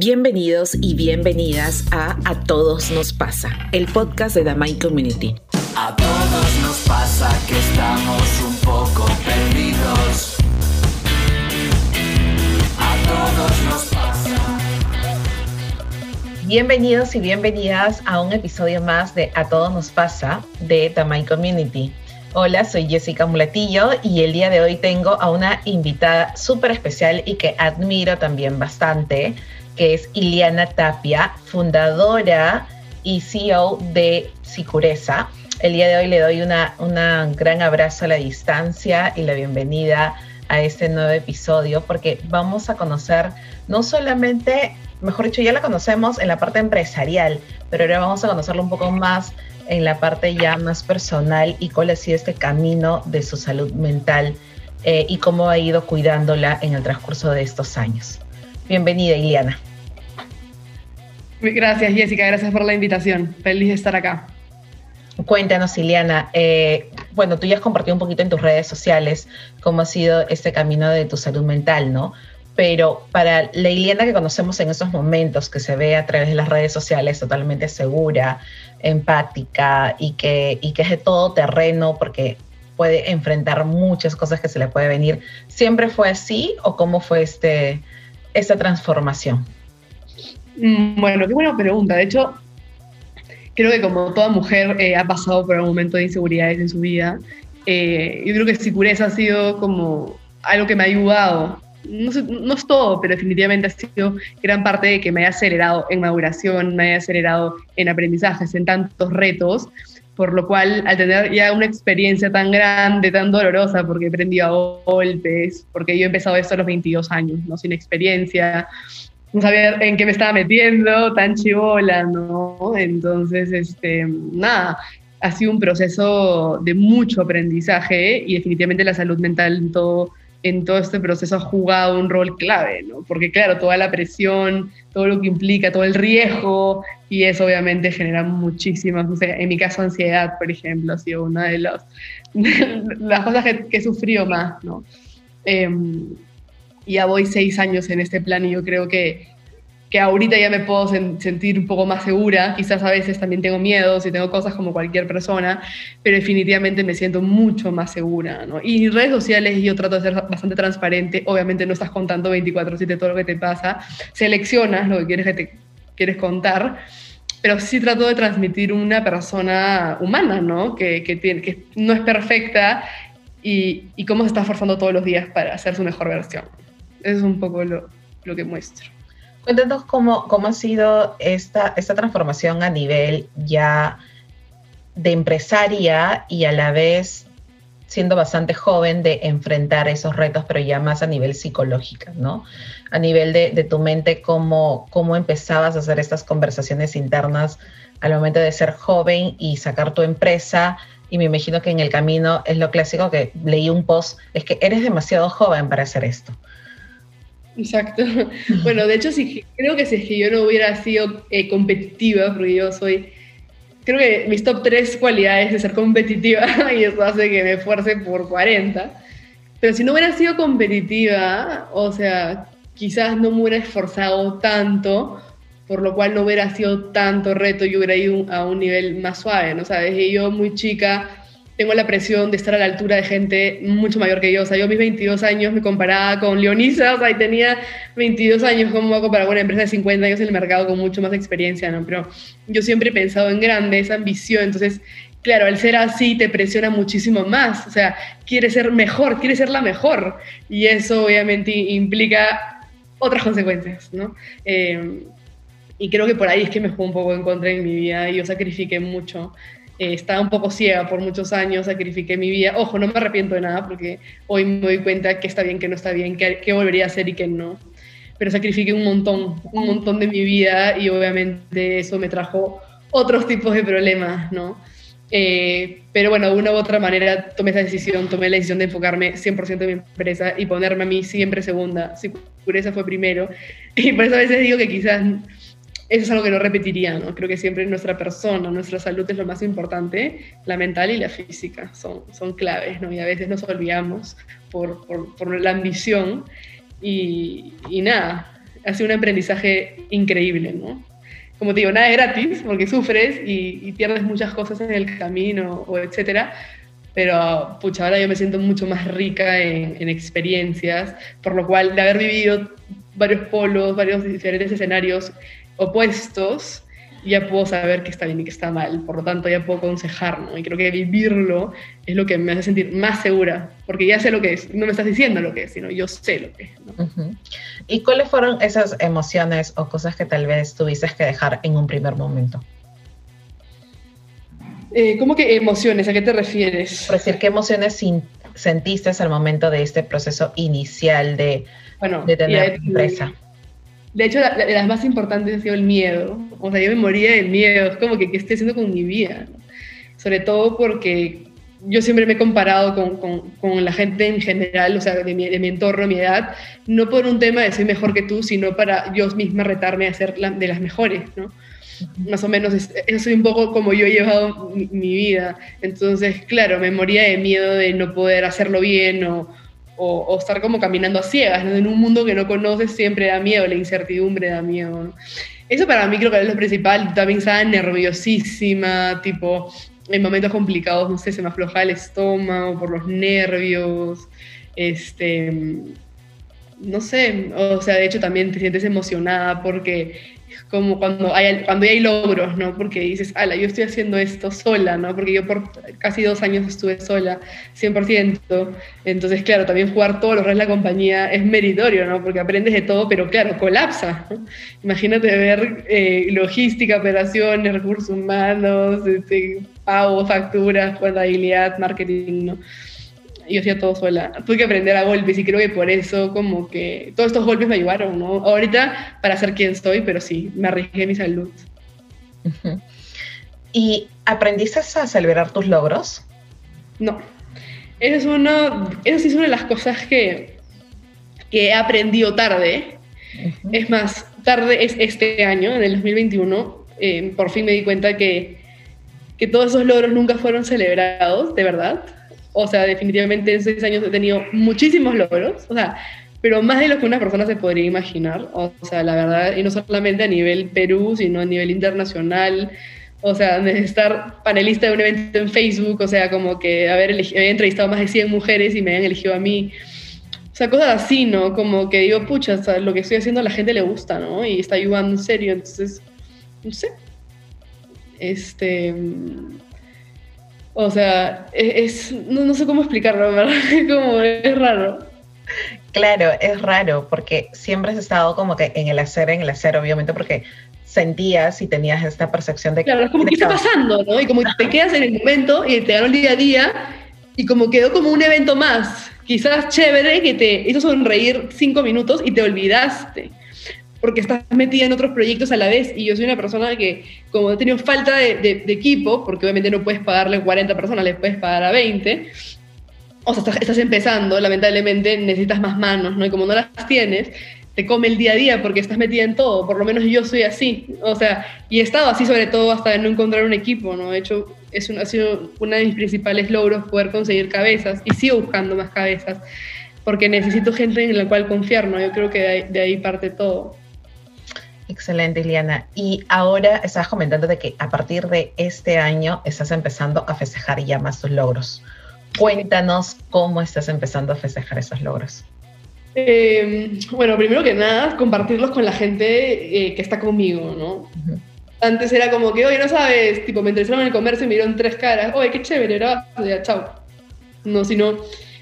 Bienvenidos y bienvenidas a A Todos Nos Pasa, el podcast de Mind Community. A todos nos pasa que estamos un poco perdidos. A todos nos pasa. Bienvenidos y bienvenidas a un episodio más de A Todos Nos Pasa de Mind Community. Hola, soy Jessica Mulatillo y el día de hoy tengo a una invitada súper especial y que admiro también bastante que es Iliana Tapia, fundadora y CEO de Sicureza. El día de hoy le doy una, un gran abrazo a la distancia y la bienvenida a este nuevo episodio porque vamos a conocer no solamente, mejor dicho, ya la conocemos en la parte empresarial, pero ahora vamos a conocerlo un poco más en la parte ya más personal y cuál ha sido este camino de su salud mental eh, y cómo ha ido cuidándola en el transcurso de estos años. Bienvenida, Iliana. Gracias, Jessica. Gracias por la invitación. Feliz de estar acá. Cuéntanos, Iliana. Eh, bueno, tú ya has compartido un poquito en tus redes sociales cómo ha sido este camino de tu salud mental, ¿no? Pero para la Iliana que conocemos en estos momentos, que se ve a través de las redes sociales totalmente segura, empática y que, y que es de todo terreno porque puede enfrentar muchas cosas que se le puede venir, ¿siempre fue así o cómo fue este, esta transformación? Mm, bueno, qué buena pregunta. De hecho, creo que como toda mujer eh, ha pasado por un momento de inseguridades en su vida. Eh, yo creo que Sicureza ha sido como algo que me ha ayudado. No, no, es todo, pero definitivamente ha sido gran parte de que me haya acelerado en maduración, me haya acelerado en aprendizajes, en tantos retos, por lo cual al tener ya una experiencia tan grande, tan dolorosa, porque he aprendido a golpes, porque yo he empezado esto a los 22 años, ¿no? sin experiencia, no sabía en qué me estaba metiendo, tan chivola, ¿no? Entonces, este, nada, ha sido un proceso de mucho aprendizaje y definitivamente la salud mental en todo, en todo este proceso ha jugado un rol clave, ¿no? Porque claro, toda la presión, todo lo que implica, todo el riesgo, y eso obviamente genera muchísimas, o sea, en mi caso ansiedad, por ejemplo, ha sido una de, los, las cosas que, que, he sufrido más, ¿no? Em, ya voy seis años en este plan y yo creo que, que ahorita ya me puedo sentir un poco más segura. Quizás a veces también tengo miedos y tengo cosas como cualquier persona, pero definitivamente me siento mucho más segura. ¿no? Y redes sociales yo trato de ser bastante transparente. Obviamente no estás contando 24/7 todo lo que te pasa. Seleccionas lo que quieres, que te, quieres contar pero sí trato de transmitir una persona humana, ¿no? Que, que, tiene, que no es perfecta y, y, cómo se está esforzando todos los días para hacer su mejor versión es un poco lo, lo que muestro. Cuéntanos cómo, cómo ha sido esta, esta transformación a nivel ya de empresaria y a la vez siendo bastante joven de enfrentar esos retos, pero ya más a nivel psicológico, ¿no? A nivel de, de, tu mente, cómo, cómo empezabas a hacer estas conversaciones internas al momento de ser joven y sacar tu empresa. Y me imagino que en el camino es lo clásico que leí un post, es que eres demasiado joven para hacer esto. Exacto. Bueno, de hecho, sí, creo que si es que yo no hubiera sido eh, competitiva, porque yo soy, creo que mis top tres cualidades de ser competitiva, y eso hace que me esfuerce por 40. Pero si no hubiera sido competitiva, o sea, quizás no me hubiera esforzado tanto, por lo cual no hubiera sido tanto reto, yo hubiera ido a un nivel más suave, ¿no? Sabes, yo muy chica tengo la presión de estar a la altura de gente mucho mayor que yo. O sea, yo a mis 22 años me comparaba con Leonisa, o sea, y tenía 22 años, ¿cómo hago para una empresa de 50 años en el mercado con mucho más experiencia, ¿no? Pero yo siempre he pensado en grande, esa ambición, entonces, claro, al ser así te presiona muchísimo más, o sea, quieres ser mejor, quieres ser la mejor, y eso obviamente implica otras consecuencias, ¿no? Eh, y creo que por ahí es que me jugó un poco en contra en mi vida y yo sacrifiqué mucho eh, estaba un poco ciega por muchos años, sacrifiqué mi vida. Ojo, no me arrepiento de nada porque hoy me doy cuenta que está bien, que no está bien, que, volvería a hacer y que no. Pero sacrifiqué un montón, un montón de mi vida y obviamente eso me trajo otros tipos de problemas, ¿no? Eh, pero bueno, de una u otra manera tomé esa decisión, tomé la decisión de enfocarme 100% en mi empresa y ponerme a mí siempre segunda. Esa fue primero. Y por eso a veces digo que quizás eso es algo que no repetiría, ¿no? Creo que siempre nuestra persona, nuestra salud es lo más importante, la mental y la física son, son claves, ¿no? Y a veces nos olvidamos por, por, la ambición y, y, nada, ha sido un aprendizaje increíble, ¿no? Como te digo, nada es gratis porque sufres y, pierdes muchas cosas en el camino o etcétera, pero pucha, ahora yo me siento mucho más rica en, en, experiencias, por lo cual de haber vivido varios polos, varios diferentes escenarios opuestos, ya puedo saber que está bien y que está mal, por lo tanto ya puedo aconsejar, ¿no? Y creo que vivirlo es lo que me hace sentir más segura, porque ya sé lo que es, no me estás diciendo lo que es, sino yo sé lo que es. ¿no? ¿Y cuáles fueron esas emociones o cosas que tal vez tuvieses que dejar en un primer momento? Eh, ¿Cómo que emociones? ¿A qué te refieres? Por decir, ¿qué emociones sentiste al momento de este proceso inicial de, bueno, de tener empresa? De hecho, la, las más importantes ha sido el miedo. O sea, yo me moría del miedo. Es como que, ¿qué estoy haciendo con mi vida? Sobre todo porque yo siempre me he comparado con, con, con, la gente en general, o sea, de mi, de mi, entorno, mi edad, no por un tema de soy mejor que tú, sino para yo misma retarme a ser la, de las mejores, ¿no? Más o menos, eso es un poco como yo he llevado mi, mi, vida. Entonces, claro, me moría de miedo de no poder hacerlo bien o, o, estar como caminando a ciegas, en un mundo que no conoces siempre da miedo, la incertidumbre da miedo. Eso para mí creo que es lo principal, también estaba nerviosísima, tipo, en momentos complicados, no sé, se me afloja el estómago por los nervios, este, no sé, o sea, de hecho también te sientes emocionada porque como cuando hay, cuando hay logros, ¿no? Porque dices, ala, yo estoy haciendo esto sola, ¿no? Porque yo por casi dos años estuve sola, 100%. Entonces, claro, también jugar todos los roles de la compañía es meritorio, ¿no? Porque aprendes de todo, pero claro, colapsa. Imagínate ver eh, logística, operaciones, recursos humanos, este, pago, facturas, contabilidad, marketing, ¿no? Yo hacía todo sola. Tuve que aprender a golpes y creo que por eso como que todos estos golpes me ayudaron, ¿no? Ahorita para ser quien soy, pero sí, me arriesgué mi salud. ¿Y aprendiste a celebrar tus logros? No. Eso, es uno, eso sí es una de las cosas que, que he aprendido tarde. Es más, tarde es este año, en el 2021, eh, por fin me di cuenta que, que todos esos logros nunca fueron celebrados, de verdad o sea, definitivamente en seis años he tenido muchísimos logros, o sea, pero más de lo que una persona se podría imaginar. O sea, la verdad, y no solamente a nivel Perú, sino a nivel internacional. O sea, de estar panelista de un evento en Facebook, o sea, como que haber, haber entrevistado más de 100 mujeres y me habían elegido a mí. O sea, cosas así, ¿no? Como que digo, pucha, lo que estoy haciendo a la gente le gusta, ¿no? Y está ayudando en serio. Entonces, no sé. Este o sea, e-, es, no, sé cómo explicarlo, ¿verdad? como es raro. Claro, es raro porque siempre has estado como que en el hacer, en el hacer, obviamente, porque sentías y tenías esta percepción de que... Claro, es como que está pasando, ¿no? Y como te quedas en el momento y te dan el día a día y como quedó como un evento más, quizás chévere, que te hizo sonreír cinco minutos y te olvidaste porque estás metida en otros proyectos a la vez y yo soy una persona que como he tenido falta de, equipo, porque obviamente no puedes pagarle 40 personas, le puedes pagar a 20, o sea, estás, empezando, lamentablemente necesitas más manos, ¿no? Y como no las tienes, te come el día a día porque estás metida en todo, por lo menos yo soy así, o sea, y he estado así sobre todo hasta no encontrar un equipo, ¿no? De hecho, es ha sido uno de mis principales logros poder conseguir cabezas y sigo buscando más cabezas porque necesito gente en la cual confiar, ¿no? Yo creo que de ahí parte todo. Excelente, Iliana. Y ahora estabas comentando de que a partir de este año estás empezando a festejar ya más tus logros. Cuéntanos cómo estás empezando a festejar esos logros. Eh, bueno, primero que nada, compartirlos con la gente eh, que está conmigo, ¿no? Antes era como que, oye, no sabes, tipo, me interesaron en el comercio y me dieron tres caras, oye, qué chévere, era, ya, chao. No, sino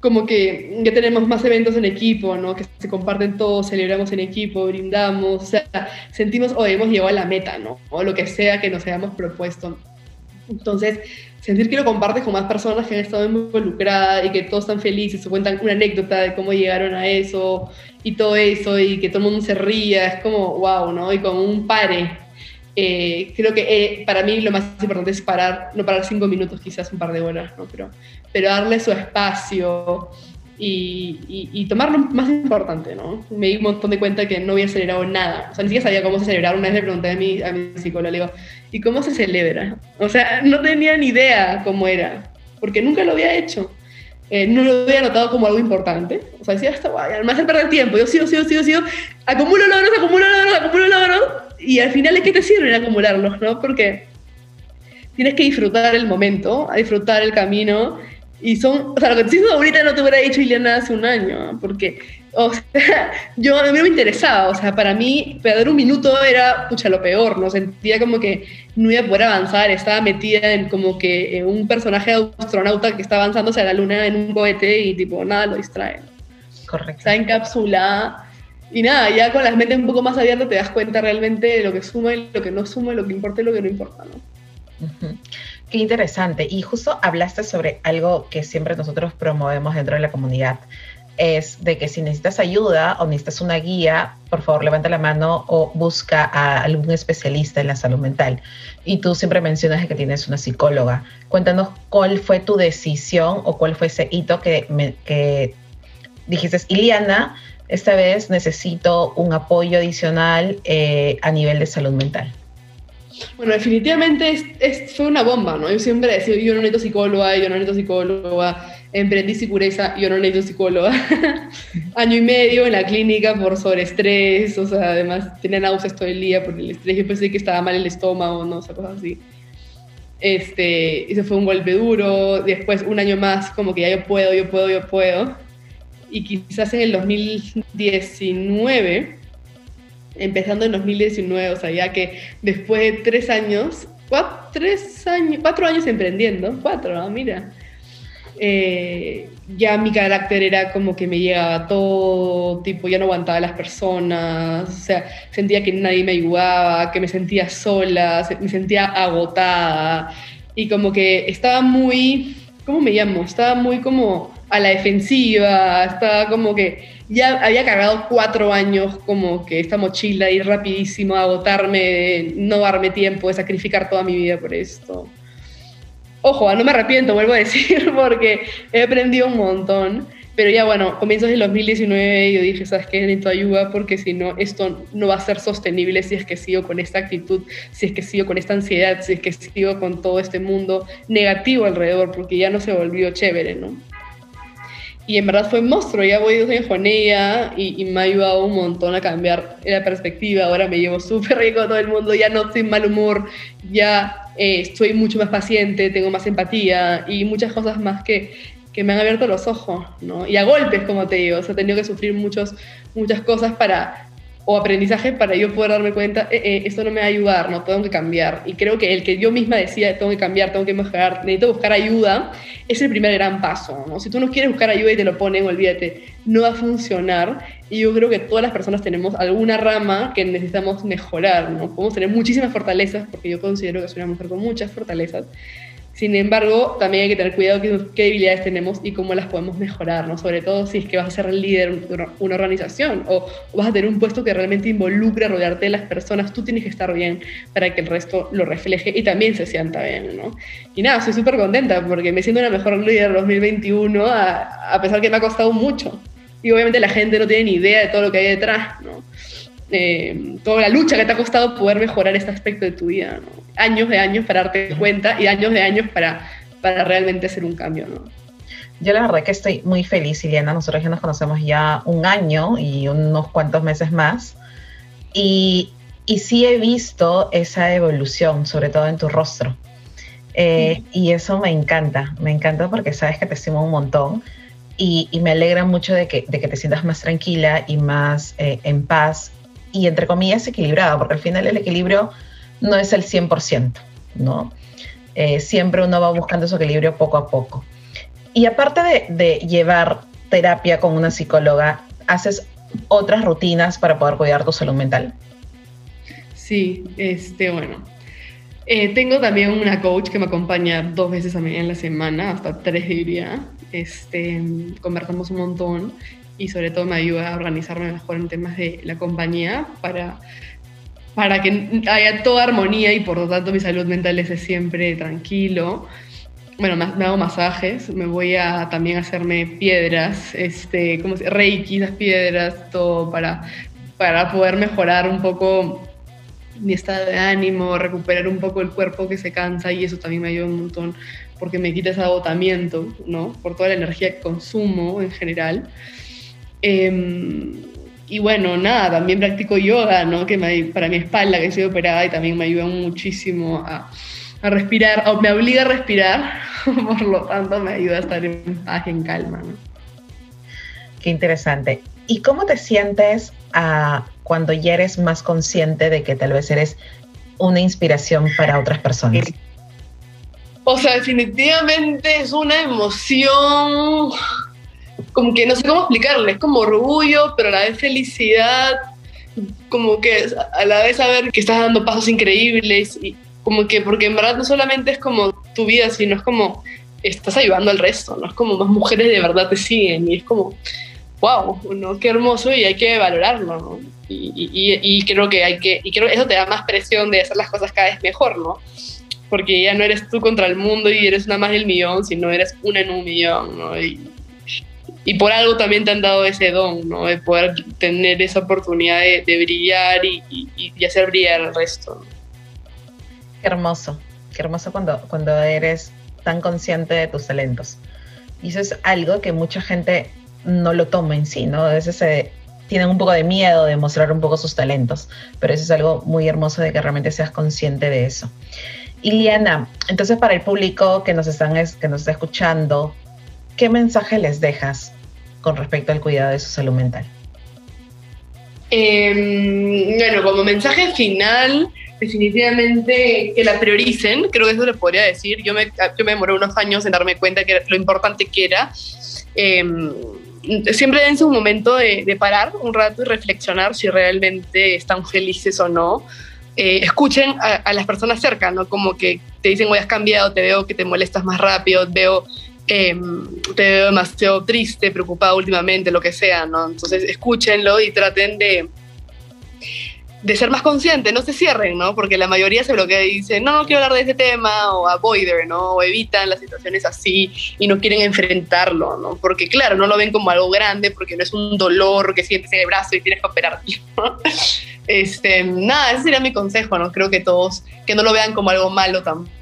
como que ya tenemos más eventos en equipo, ¿no? Que se comparten todos, celebramos en equipo, brindamos, o sea, sentimos o hemos llegado a la meta, ¿no? O lo que sea que nos hayamos propuesto. Entonces, sentir que lo compartes con más personas que han estado involucradas y que todos están felices, se cuentan una anécdota de cómo llegaron a eso y todo eso y que todo el mundo se ría, es como, wow, ¿no? Y como un pare. Eh, creo que eh, para mí lo más importante es parar, no parar cinco minutos, quizás un par de horas, ¿no? Pero pero darle su espacio y, y, tomar lo más importante, ¿no? Me di un montón de cuenta que no había celebrado nada. O sea, ni siquiera sabía cómo se celebrar. Una vez le pregunté a mi, a mi psicóloga, le digo, ¿y cómo se celebra? O sea, no tenía ni idea cómo era, porque nunca lo había hecho. eh, no lo había notado como algo importante. O sea, decía, está guay, me hace perder tiempo. Yo sigo, sigo, sigo, sigo, acumulo logros, acumulo logros, acumulo logros. Y al final, ¿de qué te sirven acumularlos, no? Porque tienes que disfrutar el momento, a disfrutar el camino. Y son, o sea, lo que te estoy ahorita no te hubiera dicho Ileana hace un año, porque, o sea, yo a mí no me interesaba, o sea, para mí perder un minuto era, pucha, lo peor, ¿no? Sentía como que no iba a poder avanzar, estaba metida en como que un personaje astronauta que está avanzando hacia la luna en un cohete y tipo, nada lo distrae. Correcto. Está encapsulada. Y nada, ya con las mentes un poco más abiertas te das cuenta realmente de lo que suma y lo que no suma, lo que importa y lo que no importa, ¿no? Qué interesante. Y justo hablaste sobre algo que siempre nosotros promovemos dentro de la comunidad. Es de que si necesitas ayuda o necesitas una guía, por favor levanta la mano o busca a algún especialista en la salud mental. Y tú siempre mencionas que tienes una psicóloga. Cuéntanos cuál fue tu decisión o cuál fue ese hito que, me, que dijiste, Iliana, esta vez necesito un apoyo adicional eh, a nivel de salud mental. Bueno, definitivamente es, fue una bomba, ¿no? Yo siempre decía, yo no necesito psicóloga, yo no necesito psicóloga, emprendí pureza, yo no necesito psicóloga. Año y medio en la clínica por sobreestrés, o sea, además tenía náuseas todo el día por el estrés, yo pensé que estaba mal el estómago, ¿no? O sea, cosas así. Este, y se fue un golpe duro, después un año más como que ya yo puedo, yo puedo, yo puedo. Y quizás en el 2019 empezando en 2019, o sea, ya que después de tres años, cuatro, años, emprendiendo, cuatro, mira, eh, ya mi carácter era como que me llegaba todo, tipo, ya no aguantaba a las personas, o sea, sentía que nadie me ayudaba, que me sentía sola, me sentía agotada y como que estaba muy, ¿cómo me llamo? Estaba muy como a la defensiva, estaba como que ya había cargado cuatro años como que esta mochila ir rapidísimo, agotarme, no darme tiempo, de sacrificar toda mi vida por esto. Ojo, no me arrepiento, vuelvo a decir, porque he aprendido un montón. Pero ya bueno, comienzos del 2019 yo dije, ¿sabes qué? Necesito ayuda porque si no, esto no va a ser sostenible si es que sigo con esta actitud, si es que sigo con esta ansiedad, si es que sigo con todo este mundo negativo alrededor, porque ya no se volvió chévere, ¿no? Y en verdad fue un monstruo. Ya voy dos años con ella y, me ha ayudado un montón a cambiar la perspectiva. Ahora me llevo súper rico con todo el mundo, ya no estoy en mal humor, ya eh, estoy mucho más paciente, tengo más empatía y muchas cosas más que, que me han abierto los ojos, ¿no? Y a golpes, como te digo, o sea, he tenido que sufrir muchos, muchas cosas para o aprendizaje para yo poder darme cuenta, eh, eh, esto no me va a ayudar, no tengo que cambiar. Y creo que el que yo misma decía, tengo que cambiar, tengo que mejorar, necesito buscar ayuda, es el primer gran paso. ¿no? Si tú no quieres buscar ayuda y te lo ponen, olvídate, no va a funcionar. Y yo creo que todas las personas tenemos alguna rama que necesitamos mejorar. ¿no? Podemos tener muchísimas fortalezas, porque yo considero que soy una mujer con muchas fortalezas sin embargo, también hay que tener cuidado qué, qué, debilidades tenemos y cómo las podemos mejorar, ¿no? Sobre todo si es que vas a ser el líder de una organización o, vas a tener un puesto que realmente involucre rodearte de las personas, tú tienes que estar bien para que el resto lo refleje y también se sienta bien, ¿no? Y nada, estoy súper contenta porque me siento una mejor líder 2021 a, a pesar que me ha costado mucho. Y obviamente la gente no tiene ni idea de todo lo que hay detrás, ¿no? Eh, toda la lucha que te ha costado poder mejorar este aspecto de tu vida, ¿no? Años de años para darte cuenta y años de años para, para realmente hacer un cambio, ¿no? Yo la verdad que estoy muy feliz, Iliana. Nosotros ya nos conocemos ya un año y unos cuantos meses más. Y, y sí he visto esa evolución, sobre todo en tu rostro. Eh, y eso me encanta, me encanta porque sabes que te estimo un montón y, y me alegra mucho de que, de que, te sientas más tranquila y más eh, en paz y entre comillas equilibrada, porque al final el equilibrio no es el 100%, ¿no? Eh, siempre uno va buscando ese equilibrio poco a poco. Y aparte de, llevar terapia con una psicóloga, ¿haces otras rutinas para poder cuidar tu salud mental? Sí, este, bueno. Eh, tengo también una coach que me acompaña dos veces a mí en la semana, hasta tres diría. Este, conversamos un montón y sobre todo me ayuda a organizarme mejor en temas de la compañía para, para que haya toda armonía y por lo tanto mi salud mental esté siempre tranquilo. Bueno, me, hago masajes, me voy a también hacerme piedras, este, como reiki, las piedras, todo para, para poder mejorar un poco mi estado de ánimo, recuperar un poco el cuerpo que se cansa y eso también me ayuda un montón porque me quita ese agotamiento, ¿no? Por toda la energía que consumo en general. Em, y bueno, nada, también practico yoga, ¿no? Que para mi espalda, que soy operada y también me ayuda muchísimo a, a respirar, o me obliga a respirar, por lo tanto me ayuda a estar en paz, en calma, ¿no? Qué interesante. ¿Y cómo te sientes uh, cuando ya eres más consciente de que tal vez eres una inspiración para otras personas? O sea, definitivamente es una emoción, como que no sé cómo explicarle, es como orgullo, pero a la vez felicidad, como que a la vez saber que estás dando pasos increíbles y como que, porque en verdad no solamente es como tu vida, sino es como estás ayudando al resto, ¿no? Es como más mujeres de verdad te siguen y es como, wow, ¿no? Qué hermoso y hay que valorarlo, ¿no? Y, y, y, creo que hay que, y creo que eso te da más presión de hacer las cosas cada vez mejor, ¿no? Porque ya no eres tú contra el mundo y eres una más del millón, sino eres una en un millón, ¿no? Y, y por algo también te han dado ese don, ¿no? De poder tener esa oportunidad de, brillar y, y, hacer brillar al resto. Qué hermoso, qué hermoso cuando, cuando eres tan consciente de tus talentos. Y eso es algo que mucha gente no lo toma en sí, ¿no? A veces se tienen un poco de miedo de mostrar un poco sus talentos, pero eso es algo muy hermoso de que realmente seas consciente de eso. Iliana, entonces para el público que nos, están, que nos está escuchando, ¿qué mensaje les dejas con respecto al cuidado de su salud mental? Em, bueno, como mensaje final, definitivamente que la prioricen, creo que eso le podría decir. Yo me, yo me demoré unos años en darme cuenta que lo importante que era. Em, siempre dense un momento de, parar un rato y reflexionar si realmente están felices o no. Eh, escuchen a, las personas cerca, ¿no? Como que te dicen, hoy has cambiado, te veo que te molestas más rápido, veo, em, te veo demasiado triste, preocupado últimamente, lo que sea, ¿no? Entonces escúchenlo y traten de, de ser más consciente, no se cierren, ¿no? Porque la mayoría se bloquea y dice, no, no quiero hablar de ese tema, o avoider, ¿no? O evitan las situaciones así y no quieren enfrentarlo, ¿no? Porque claro, no lo ven como algo grande, porque no es un dolor que sientes en el brazo y tienes que operarte, ¿no? Este, nada, ese sería mi consejo, ¿no? Creo que todos, que no lo vean como algo malo tampoco,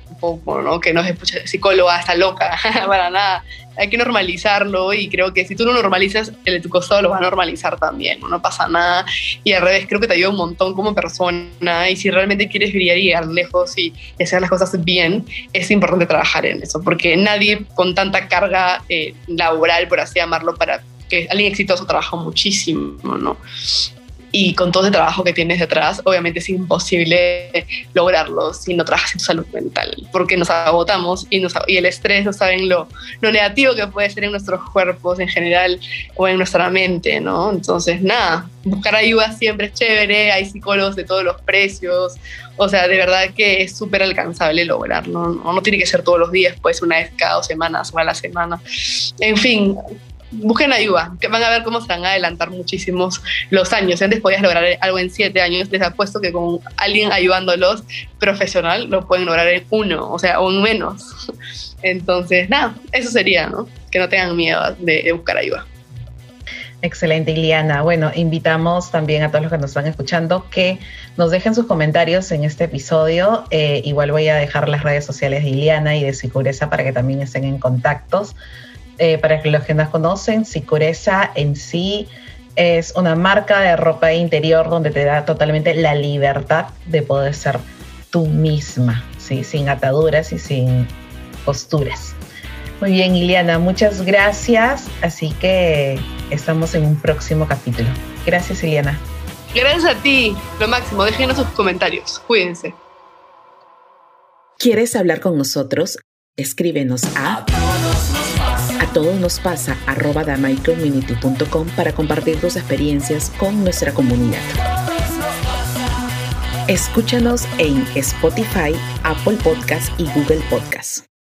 ¿no? Que no es psicóloga, está loca, para nada hay que normalizarlo y creo que si tú lo normalizas, el de tu costado lo va a normalizar también, no, pasa nada. Y al revés, creo que te ayuda un montón como persona y si realmente quieres brillar y llegar lejos y, hacer las cosas bien, es importante trabajar en eso, porque nadie con tanta carga eh, laboral, por así llamarlo, para que alguien exitoso trabaja muchísimo, ¿no? Y con todo ese trabajo que tienes detrás, obviamente es imposible lograrlo si no trabajas en tu salud mental, porque nos agotamos y, nos, y el estrés, no saben lo, lo negativo que puede ser en nuestros cuerpos en general o en nuestra mente, ¿no? Entonces, nada, buscar ayuda siempre es chévere, hay psicólogos de todos los precios, o sea, de verdad que es súper alcanzable lograrlo, ¿no? no tiene que ser todos los días, puede ser una vez cada dos semanas o a la semana. En fin, busquen ayuda, que van a ver cómo se van a adelantar muchísimos los años. Antes podías lograr algo en siete años, les apuesto que con alguien ayudándolos profesional lo pueden lograr en uno, o sea, o en menos. Entonces, nada, eso sería, ¿no? Que no tengan miedo de, buscar ayuda. Excelente, Iliana. Bueno, invitamos también a todos los que nos están escuchando que nos dejen sus comentarios en este episodio. Eh, igual voy a dejar las redes sociales de Iliana y de Sicureza para que también estén en contactos. Eh, para los que nos conocen, Sicureza en sí es una marca de ropa interior donde te da totalmente la libertad de poder ser tú misma, ¿sí? sin ataduras y sin posturas. Muy bien, Iliana, muchas gracias. Así que estamos en un próximo capítulo. Gracias, Iliana. Gracias a ti, lo máximo. Déjenos sus comentarios. Cuídense. ¿Quieres hablar con nosotros? Escríbenos a a todos nos pasa arroba damaiCommunity.com para compartir tus experiencias con nuestra comunidad. Escúchanos en Spotify, Apple Podcast y Google Podcast.